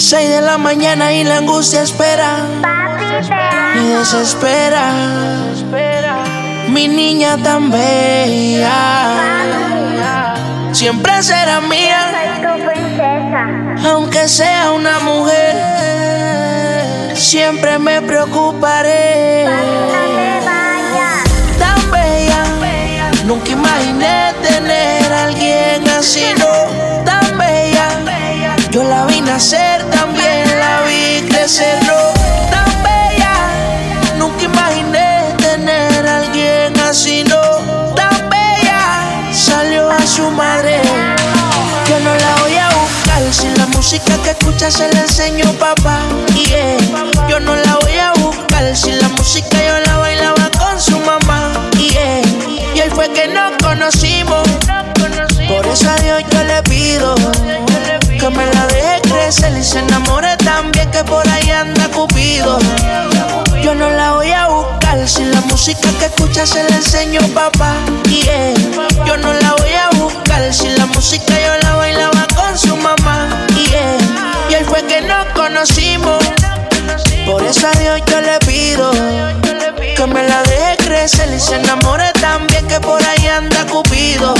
Seis de la mañana y la angustia espera. Me desespera. Mi niña tan bella. Siempre será mía. Aunque sea una mujer. Siempre me preocuparé. Tan bella. Nunca imaginé tener a alguien así, no. Tan bella. Yo la vi nacer, Tan bella. Nunca imaginé tener a alguien así, no. Tan bella. Salió a su madre. Yo no la voy a buscar si la música que escucha se la enseño papá. Yeah. Yo no la voy a buscar si la música yo la bailaba con deje crecer y se enamore también que por ahí anda Cupido. Yo no la voy a buscar si la música que escucha se la enseño papá. Yeah. Yo no la voy a buscar si la música yo la bailaba con su mamá. Yeah. Y hoy fue que nos conocimos. Por eso a Dios yo le pido que me la deje crecer y se enamore también que por ahí anda Cupido.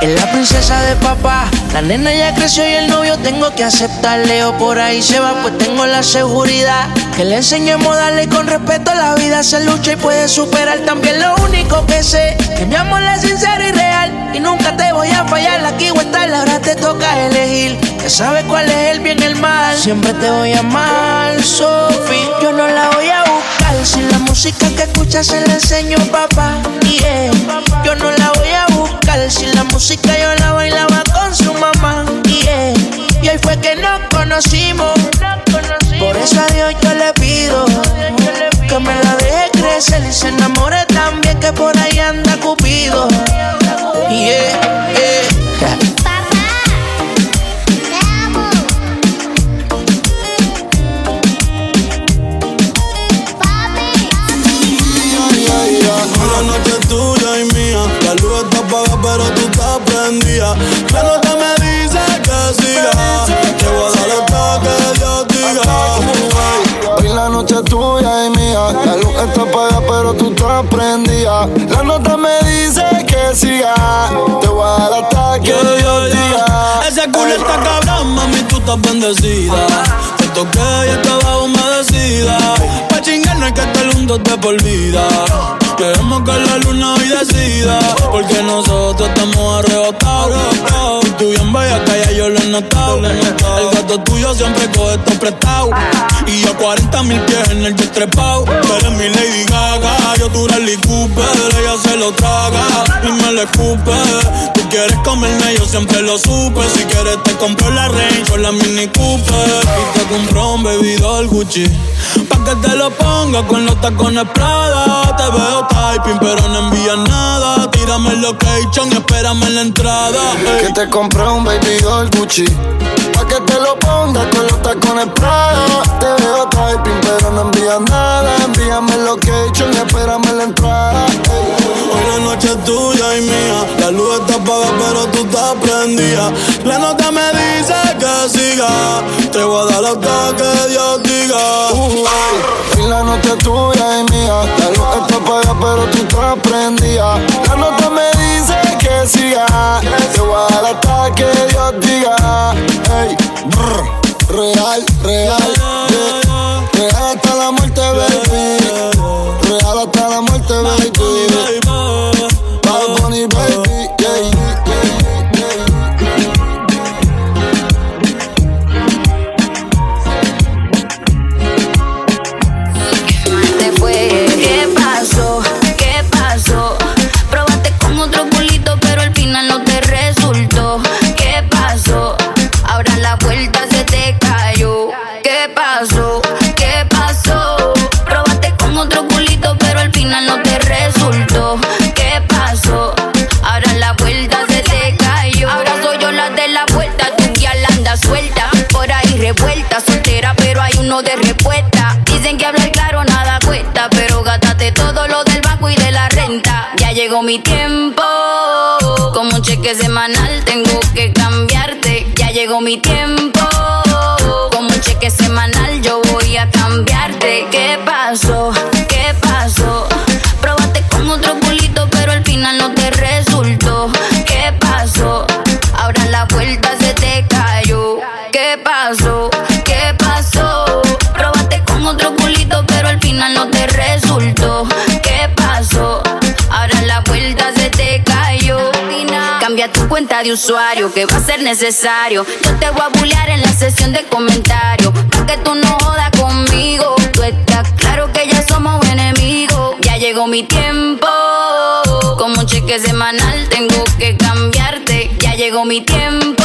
Es la princesa de papá, la nena ya creció y el novio tengo que aceptarle o por ahí se va pues tengo la seguridad que le enseñemos a darle con respeto la vida se lucha y puede superar. También lo único que sé que mi amor es sincero y real y nunca te voy a fallar. Aquí o estar ahora te toca elegir que sabes cuál es el bien y el mal. Siempre te voy a amar Sophie yo no la voy a buscar. Si la música que escucha se la enseño papá yeah. yo no la voy a buscar si la música yo la bailaba con su mamá yeah. y hoy fue que nos conocimos por eso a Dios yo le pido que me la deje crecer y se enamore también que por ahí anda Cupido yeah, yeah. Está apagada, pero tú estás prendida. La nota me dice que siga. Te voy a dar hasta que Dios diga. Hoy la noche es tuya y mía. La luz está apagada, pero tú estás prendida. La nota me dice que siga. Te voy a dar hasta que Dios diga. Ese culo está cabrón, mami, tú estás bendecida. Te toqué y estaba humedecida. Pa' chingar no hay que estar juntos de por vida. Queremos que la luna hoy decida. Porque nosotros estamos arrebatados. Y tú bien bella que ya yo lo he notado. El gato tuyo siempre coge esto prestado. Y yo 40 mil pies en el jet trepado. Tú eres mi Lady Gaga. Yo tú Rally Cooper. Ella se lo traga y me lo escupe. Quieres comerme, yo siempre lo supe. Si quieres te compro la Range o la Mini Cooper. Y te compro un bebidor Gucci. Pa' que te lo ponga con los tacones Prada. Te veo typing, pero no envías nada. Tírame el location y espérame en la entrada. ey. Que te compré un baby doll Gucci. Pa' que te lo pongas con los tacones Prada. Te veo typing, pero no envías nada. Envíame el location y espérame en la entrada. Tuya y mía. La luz está apagada, pero tú estás prendida. La nota me dice que siga. Te voy a dar hasta que Dios diga. Uh, la noche es tuya y mía. La luz está apagada, pero tú estás prendida. La nota me dice que siga. Te voy a dar hasta que Dios diga. Ey, brr, real, real. Real hasta la muerte, baby. Real hasta la muerte, baby. Mi tiempo, de usuario que va a ser necesario. Yo te voy a bullear en la sesión de comentarios. Pa' que tú no jodas conmigo. Tú estás claro que ya somos enemigos. Ya llegó mi tiempo. Como un cheque semanal tengo que cambiarte. Ya llegó mi tiempo.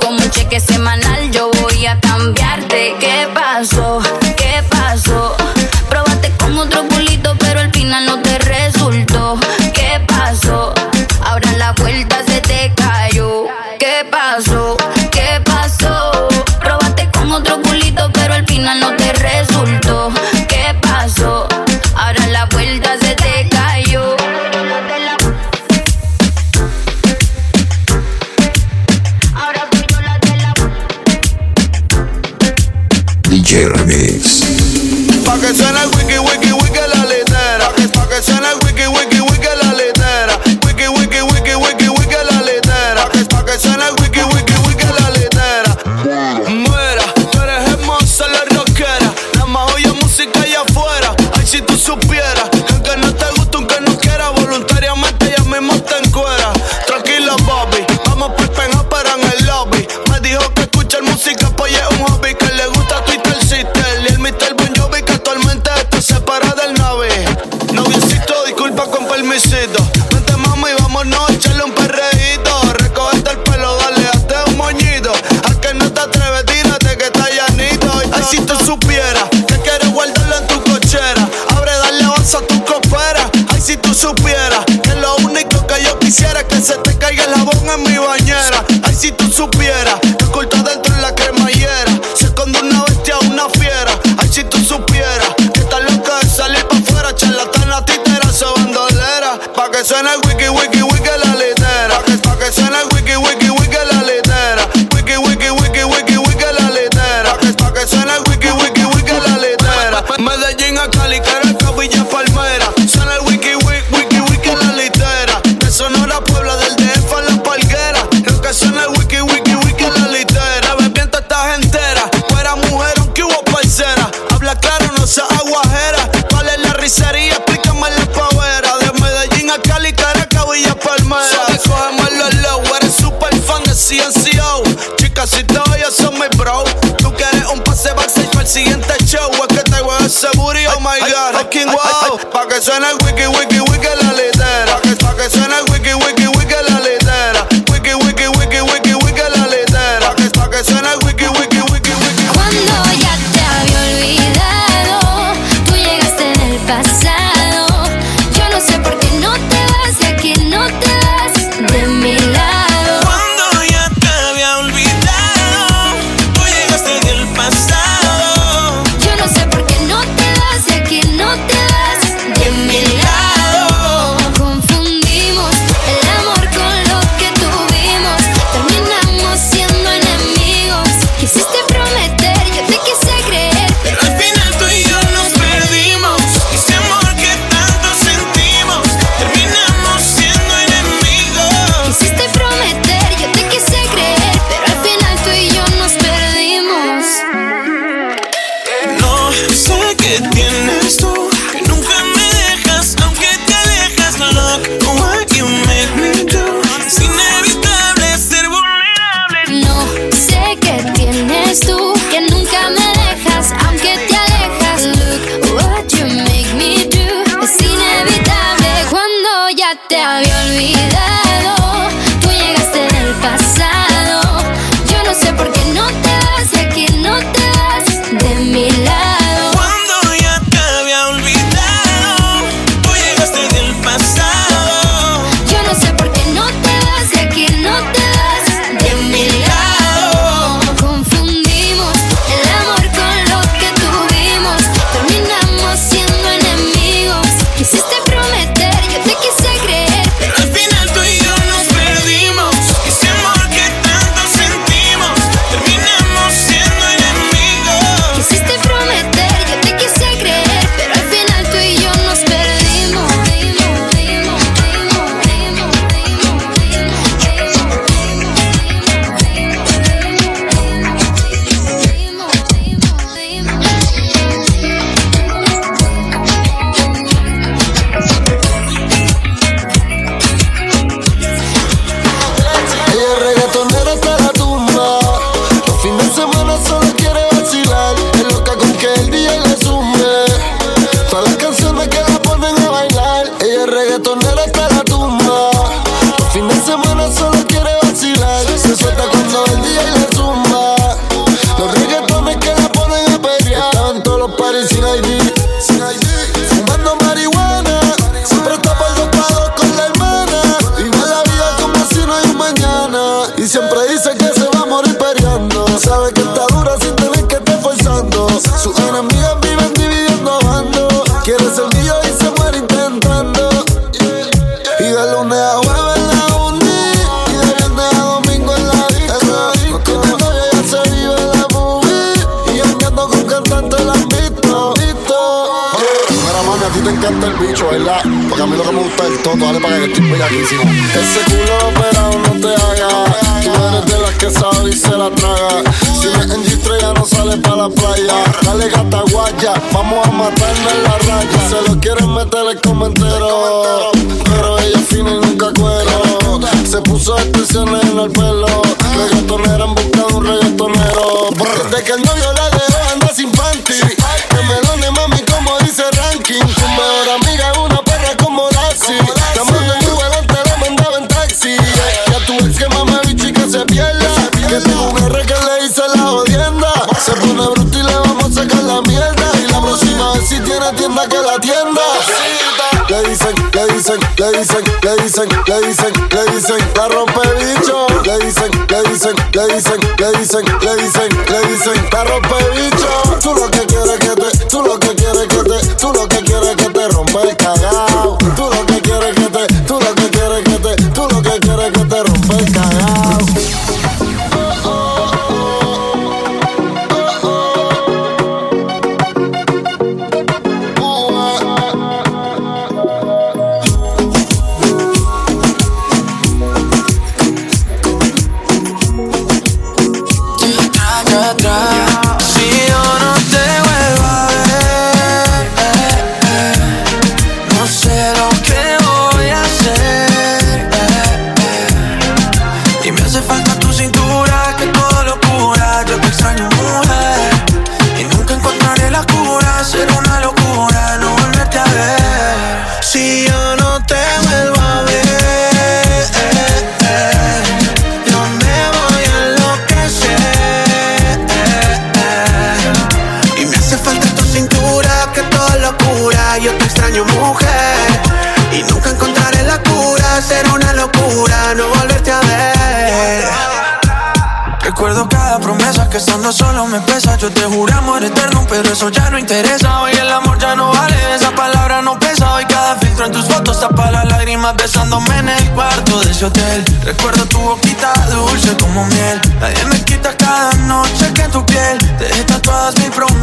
Como un cheque semanal yo voy a cambiarte. ¿Qué pasó? Me seda toto, dale para que estoy bellaquísimo. Ese culo operado no te haga. Tú eres de las que sabe y se la traga. Si me en G3 ya no sale para la playa. Dale gata guaya, vamos a matarme en la raya. Se lo quieren meter el comentero. Pero ella es fina y nunca cuero. Se puso expresiones en el pelo. Reggaetonera en busca de un reggaetonero. De que el novio la dejó anda sin panty. Le dicen, le dicen, le dicen, le dicen, le dicen, le dicen, la rompe bicho. Le dicen, le dicen, le dicen, le dicen, le dicen, le dicen, la rompe bicho. Tú lo que quieres que te, tú lo que quieres que te, tú lo que quieres que te rompa el cagao. Tú lo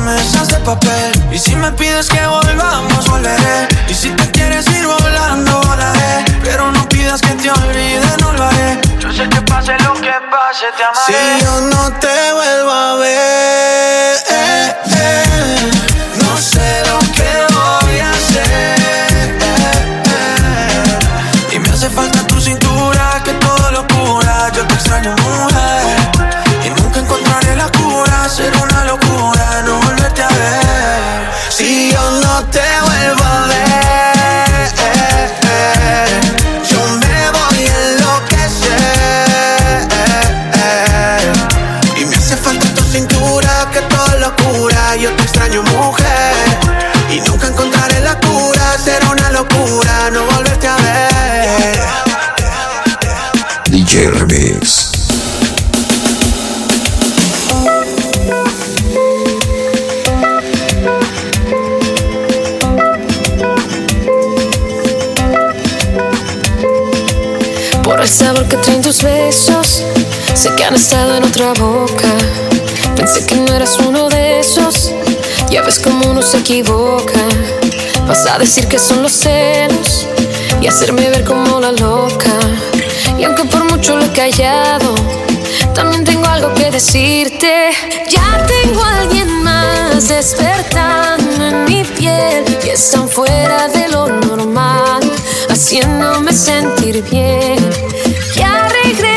promesas de papel. Y si me pides que volvamos, volveré. Y si te quieres ir volando, volaré. Pero no pidas que te olvide, no lo haré. Yo sé que pase lo que pase, te amaré. Si yo no te vuelvo a ver, eh, eh, sabor que traen tus besos, sé que han estado en otra boca. Pensé que no eras uno de esos, ya ves cómo uno se equivoca. Vas a decir que son los celos y hacerme ver como la loca. Y aunque por mucho lo he callado, también tengo algo que decirte. Ya tengo a alguien más despertando en mi piel y están fuera de lo normal, haciéndome sentir bien.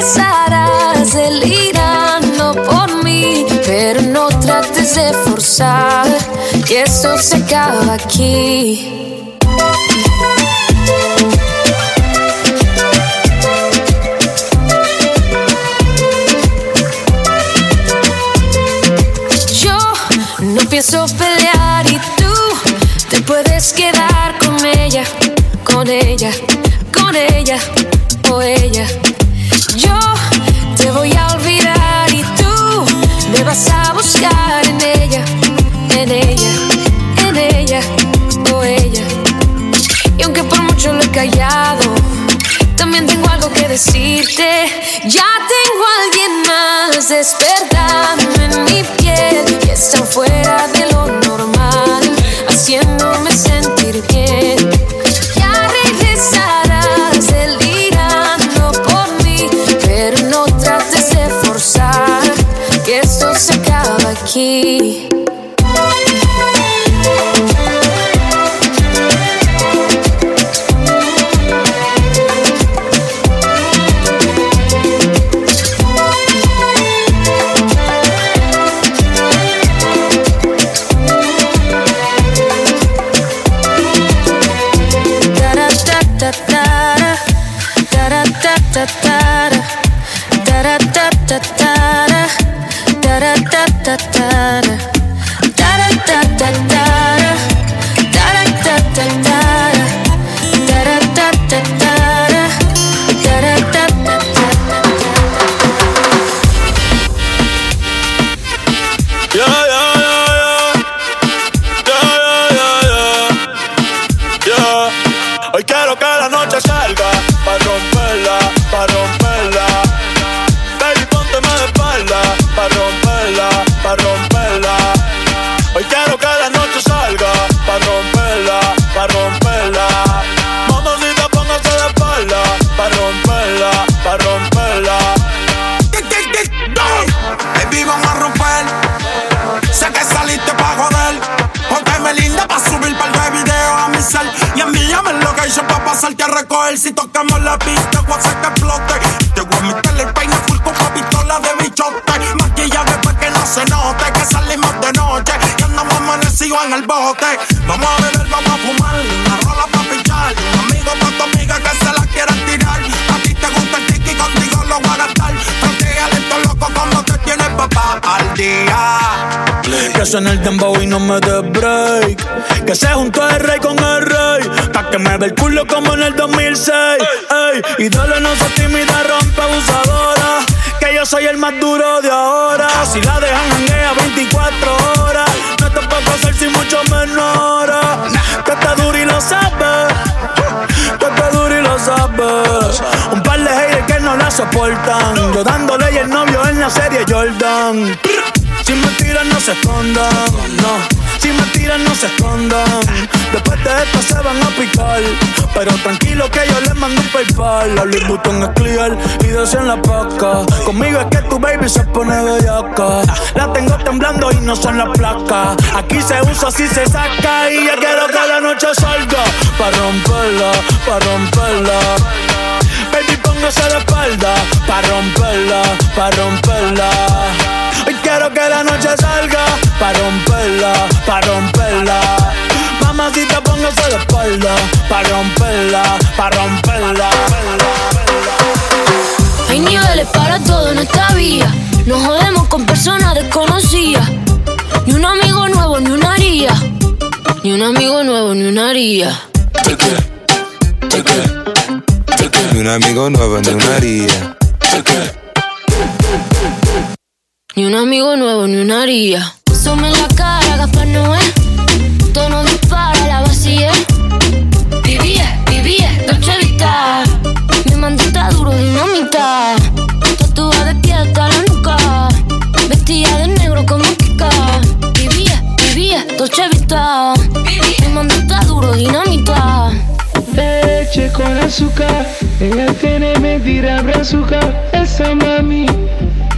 Regresarás delirando por mí, pero no trates de forzar, que eso se acaba aquí. Yo no pienso pelear y tú te puedes quedar con ella, con ella, También tengo algo que decirte. Ya tengo a alguien más despertando en mi piel. Que está fuera de lo normal, haciéndome sentir bien. Ya regresarás, él por mí. Pero no trates de forzar que esto se acaba aquí. Si tocamos la pista, voy a hacer que explote. Te voy a meterle el peine full con pistola de bichote. Maquillaje para que no se note que salimos de noche y andamos amanecidos en el bote. Vamos a beber, vamos a fumar, una rola para pichar. Un amigo para tu amiga que se la quiera tirar. A ti te gusta el tiki, contigo lo voy a gastar. Pero lento loco como te tiene papá al día. Que suene el dembow y no me dé break. Que se juntó el rey con el rey. Que me ve el culo como en el 2006. Ey, y dale, no se tímida, rompe abusadora. Que yo soy el más duro de ahora. Si la dejan a 24 horas. No te puedo hacer sin mucho menor. Que está duro y lo sabes. Que está duro y lo sabes. Un par de haters que no la soportan. Yo dándole y el novio en la serie Jordan. Si mentiras no se escondan, no. Si mentiras no se escondan. Después de esto se van a picar. Pero tranquilo que yo les mando PayPal. La Louis Vuitton es clear y en la paca. Conmigo es que tu baby se pone bellaca. La tengo temblando y no son las placas. Aquí se usa, si se saca. Y ya quiero que la noche salga. Pa' romperla, pa' romperla. Baby, póngase de espalda. Pa' romperla, pa' romperla. Quiero que la noche salga Pa' romperla, pa' romperla. Mamacita póngase de espalda Pa' romperla, pa' romperla. Hay niveles para todo en esta vía Nos jodemos con personas desconocidas. Ni un amigo nuevo, ni una haría. Ni un amigo nuevo, ni una haría. Ni un amigo nuevo, ni una haría ni un amigo nuevo, ni una haría. Some en la cara, Gaspar Noé. Tono dispara, la vacía. Vivía, vivía, Dolce Vita. Mi mandita duro, dinamita. Tatuada de pie hasta la nuca. Vestida de negro como Kika. Vivía, vivía, Dolce Vita. Mi mandita duro, dinamita. Leche con azúcar. Ella tiene mentira azúcar. Esa mami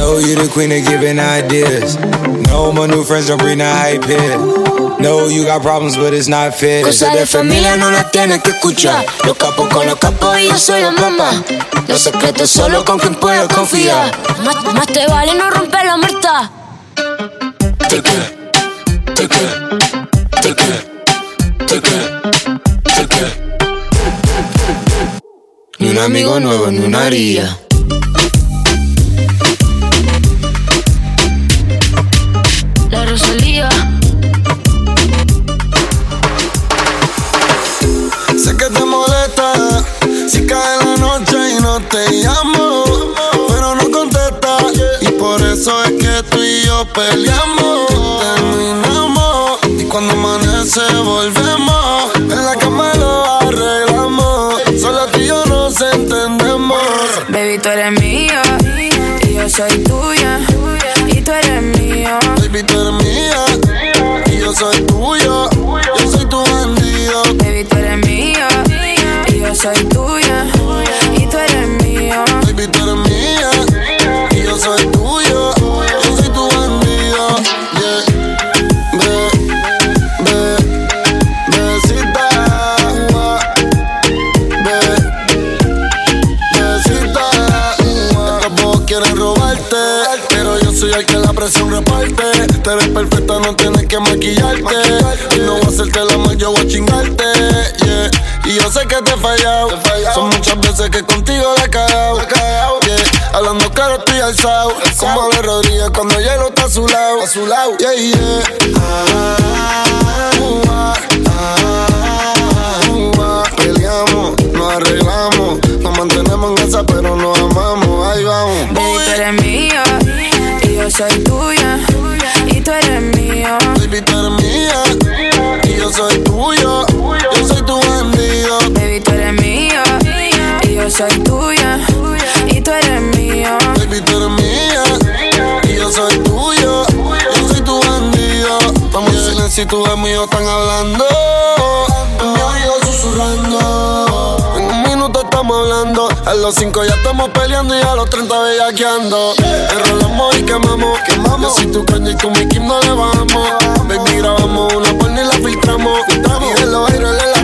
Know you the queen of giving ideas. No, my new friends don't bring the hype here. No, you got problems, but it's not fair. Cosas de familia no las tienes que escuchar. Los capos con los capos y yo soy la mamá. Los secretos solo con quien puedo confiar. Más, más te vale no romper la muerta. It. Ni un amigo nuevo, ni una haría. Te llamo, pero no contesta y por eso es que tú y yo peleamos, terminamos y cuando amanece volvemos. En la cama lo arreglamos. Solo tú y yo nos entendemos. Baby, tú eres mía y yo soy tuya. Y tú eres mío. Baby, tú eres mía y yo soy tuyo. Yo soy tu bandido. Baby, tú eres mía y yo soy tuya. Presión reparte. Te ves perfecta, no tienes que maquillarte. Y no voy a hacerte la mal, yo voy a chingarte. Yeah. Y yo sé que te he fallado. Son muchas veces que contigo la he cagado. Yeah. Hablando claro, estoy alzado. Como de Rodríguez cuando hielo está a su lado. A su lado. Yeah, yeah. Ah, ah, ah. Peleamos, nos arreglamos. Nos mantenemos en esa, pero nos amamos. Ahí vamos. Baby, tú eres mía y yo soy tuya. Y tú eres mío. Baby, tú eres mía. Y yo soy tuyo. Yo soy tu bandido. Baby, tú eres mía y yo soy tuya. Y tú eres mío. Baby, tú eres mía. Y yo soy tuyo. Yo soy tu bandido. Vamos en silencio y tú mío están hablando. En mi oído susurrando. Estamos hablando. A los cinco ya estamos peleando y a los 30 bellaqueando. Enrolamos y quemamos. Quemamos. Yo soy tu caña y tú mi Kim no le bajamos. Baby, grabamos una porno y la filtramos. Y de los aires en las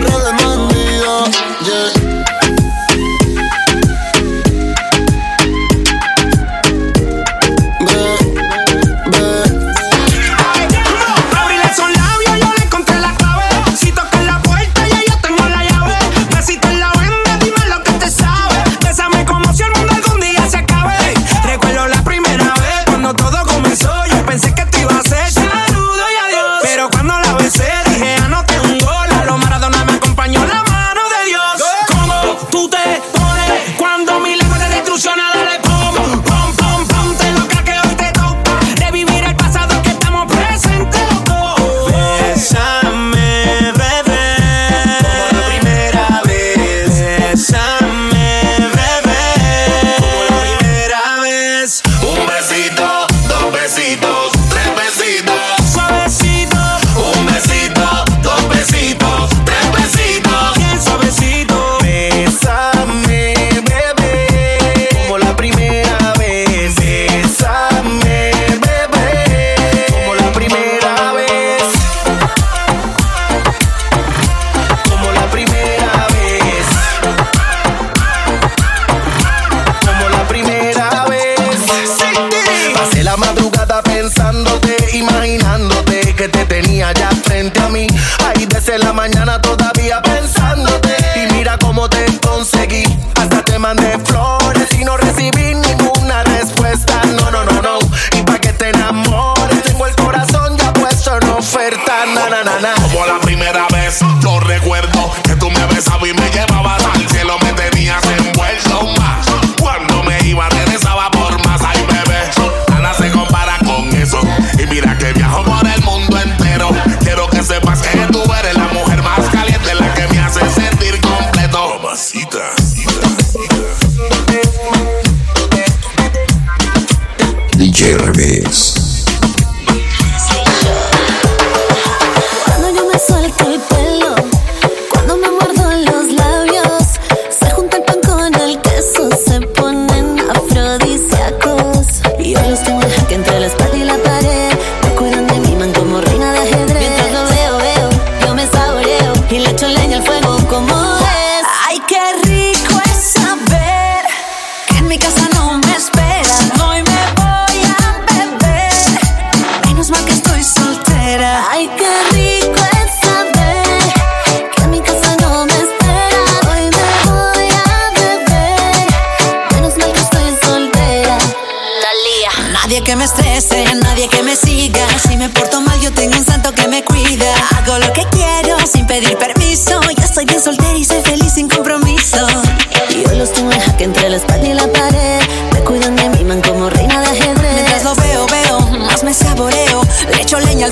ya frente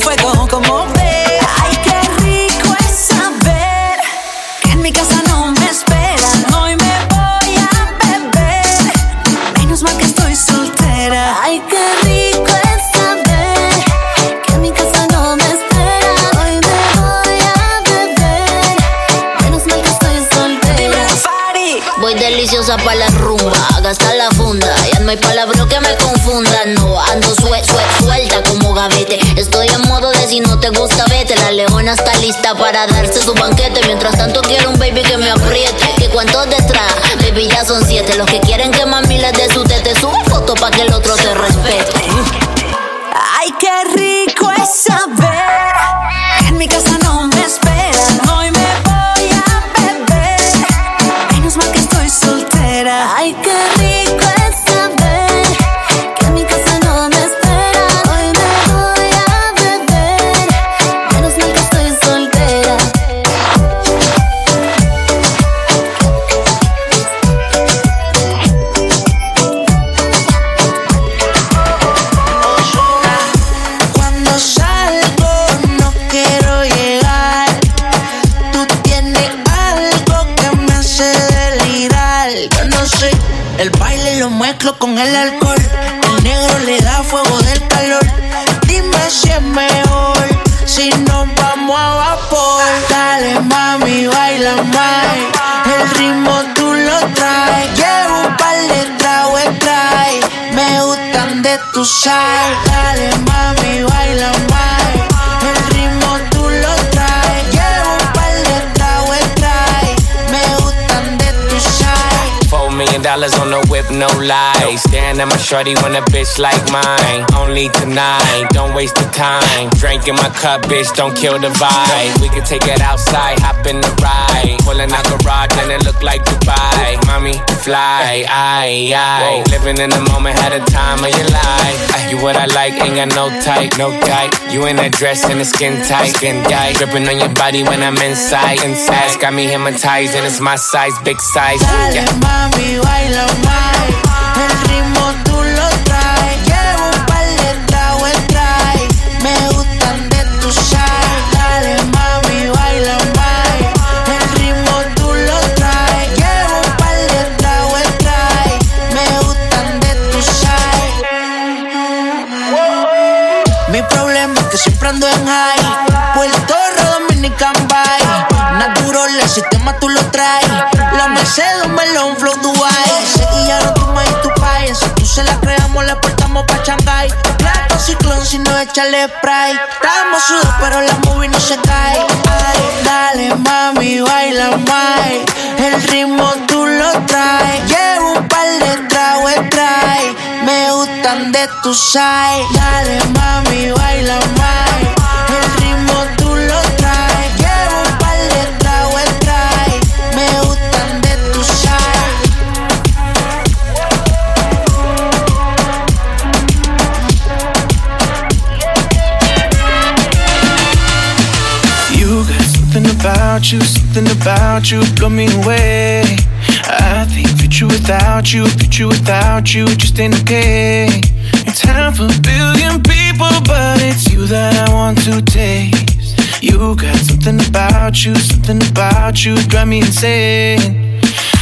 fuego como de los que dollars on the no lies, Staring at my shorty when a bitch like mine. Only tonight, don't waste the time. Drinking my cup, bitch, don't kill the vibe. We can take it outside, hop in the ride. Pulling out garage and it look like Dubai. Mommy, fly, I, I, Living in the moment, had a time of your life. Ah, you what I like, ain't got no type, no type. You in that dress and the skin tight, skin tight. Dripping on your body when I'm inside, inside. Got me hypnotized and it's my size, big size. Yeah. Dale, mami, échale spray. Estamos sudos, pero la movie no se cae. Ay, dale, mami, baila más. El ritmo tú lo traes. Llevo un par de tragos, trae. Me gustan de tu side. Dale, mami, baila más. something about you got me away. I think future without you, future without you just ain't okay. It's half a billion people, but it's you that I want to taste. You got something about you, something about you drive me insane.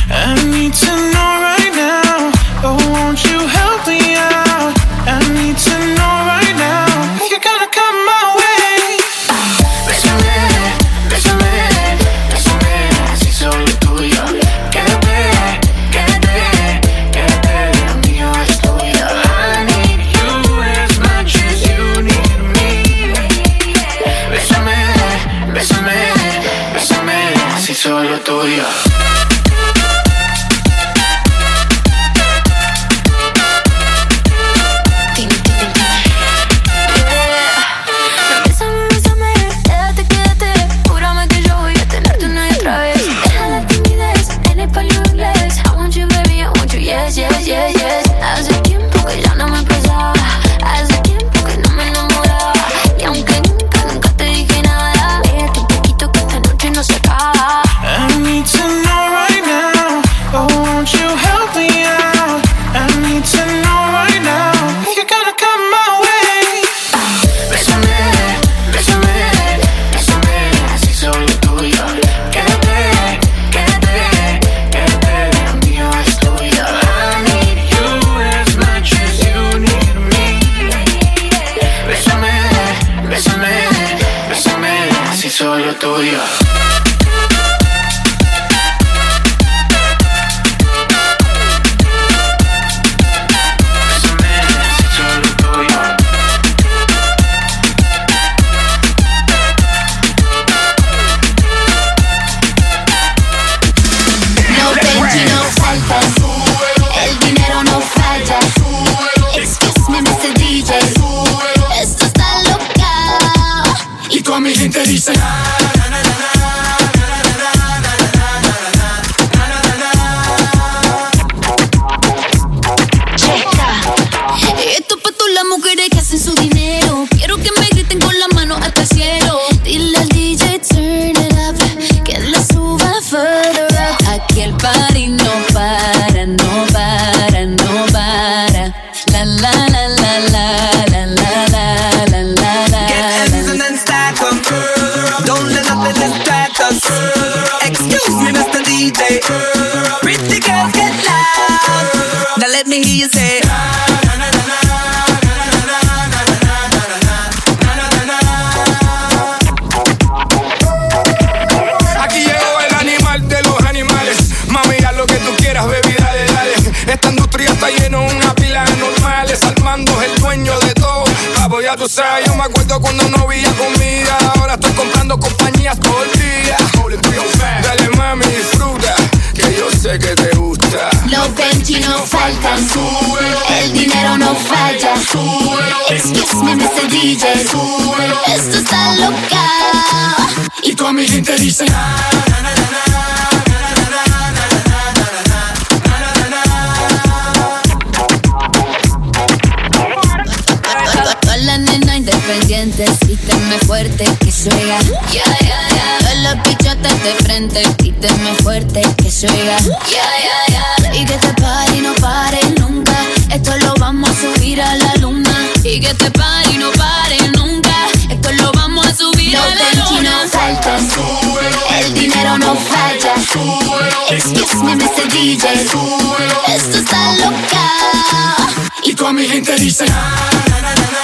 I need to know right now. Oh, won't you help me out? I need to know right now. historia. tú sabes, yo me acuerdo cuando no había comida. Ahora estoy comprando compañías todo el día. Dale mami, disfruta, que yo sé que te gusta. Los 20 no faltan, súbelo. El dinero no falla, súbelo. Excuse me, Mr. DJ. Esto está loca. Y tu amiguita dice, fuerte que suega. Ya, ya, ya. Todas las bichotas de frente, píteme fuerte que suega. Ya, ya, ya. Y que te pare y no pare nunca. Esto lo vamos a subir a la luna. Y que te pare y no pare nunca. Esto lo vamos a subir a la luna. No falta, el dinero no falla. Excuse me, Mr. DJ. Esto está loca. Y con mi gente dice na, na, na, na.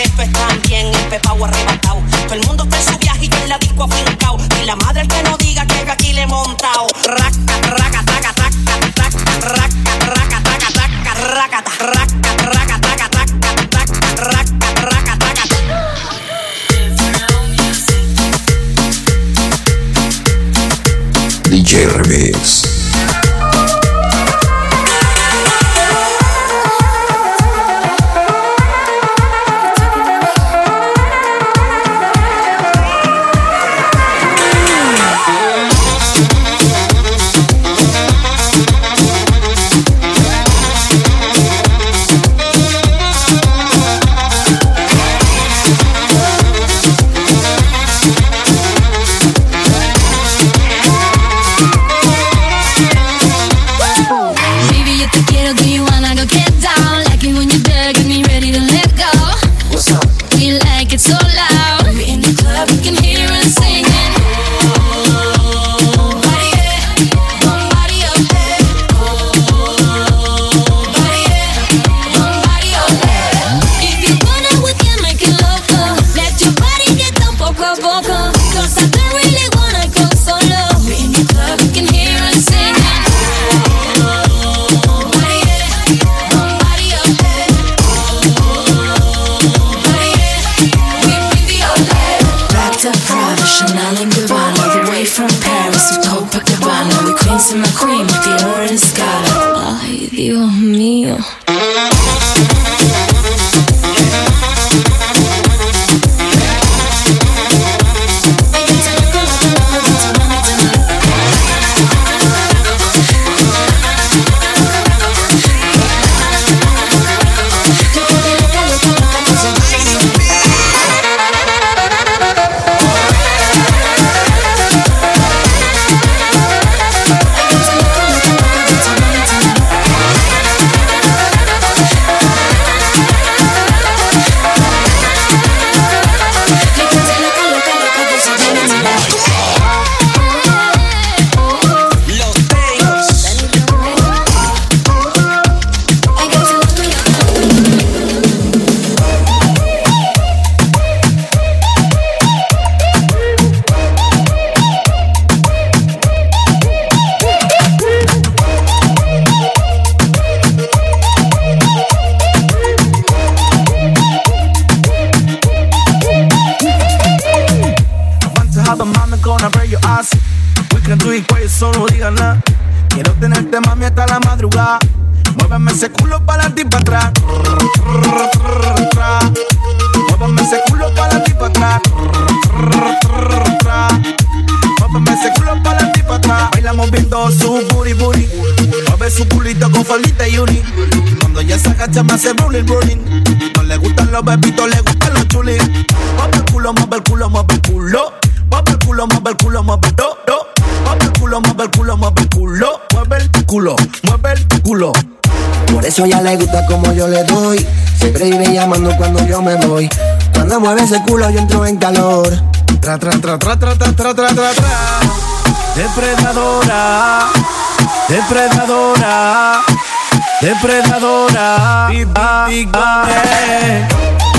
resto están bien, este el pepao arrebatado. Todo el mundo está en su viaje y yo en la disco afincao. Y la madre el que no los bebitos, le gustan los chulis. Mueve el culo, mueve el culo, mueve el culo. Mueve el culo, mueve el culo, mueve el do, do. Mueve el culo, mueve el culo, mueve el culo. Mueve el culo, mueve el culo. Por eso ya le gusta como yo le doy. Siempre iré llamando cuando yo me voy. Cuando mueve ese culo yo entro en calor. Tra, tra, tra, tra, tra, tra, tra, tra, tra, tra. Depredadora, depredadora, depredadora. Big, big, big,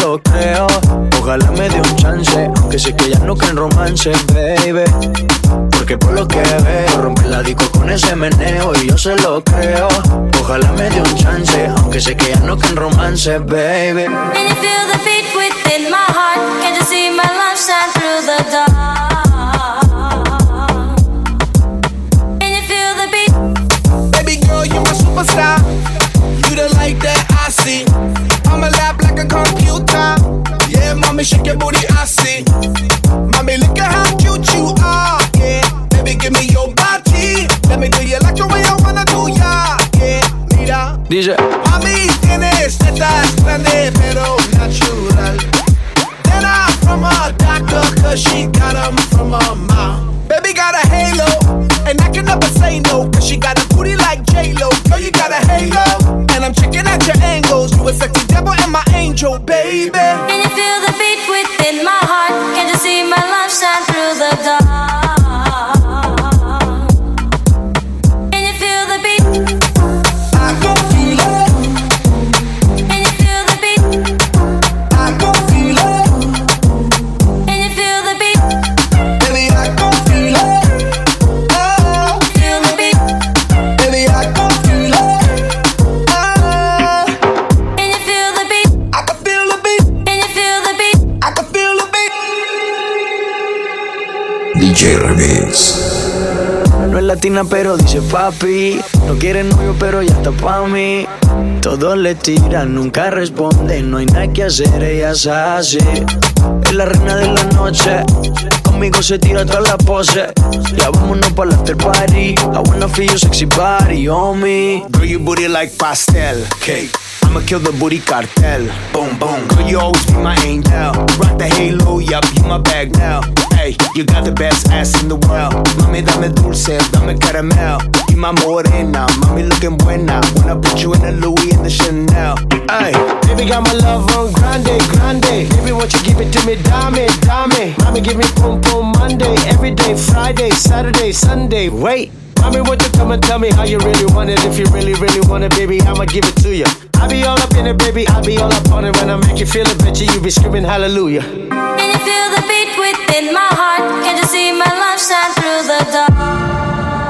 lo creo, ojalá me dé un chance, aunque sé que ya no creen romance, baby. Porque por lo que veo, rompe la disco con ese meneo. Y yo se lo creo, ojalá me dé un chance, aunque sé que ya no creen romance, baby. Can you feel the beat within my heart? Can you see my love shine through the dark? Can you feel the beat? Baby girl, you my superstar. You the light that I see. I'm alive like a computer. Yeah, mommy, shake your booty, I see. Mommy, look at how cute you are. Yeah, baby, give me your body. Let me do you like the way I wanna do ya. Yeah, mira. Dice, Mami, tienes tetas grandes, pero natural. Then I'm from a doctor, cause she got 'em from her mom. Baby got a halo, and I can never say no, cause she got a booty like J-Lo. Girl, you got a halo, and I'm checking out your angles. You a sexy devil and my angel, baby. Pero dice papi. No quiere novio, pero ya está pa' mí. Todos le tiran, nunca responde. No hay nada que hacer, ella es así. Es la reina de la noche. Conmigo se tira toda la pose. Ya vámonos para la after party. I wanna feel your sexy body me. Girl, your booty like pastel cake. I'ma kill the booty cartel. Boom, boom. Girl, you always be my angel. Rock the halo, yup, you my bag now. Hey, you got the best ass in the world. Mami, dame dulce, dame caramel. Y my morena, mami looking buena. Wanna put you in the Louis and the Chanel. Hey, baby got my love on grande, grande. Baby, won't you give it to me, dame, dame. Mami, give me boom, boom, Monday, every day, Friday, Saturday, Sunday. Wait. Mommy, won't you come and tell me how you really want it? If you really, really want it, baby, I'ma give it to you. I be all up in it, baby, I be all up on it. When I make you feel it, bet you, you be screaming hallelujah. Can you feel the beat within my heart? Can you see my love shine through the dark?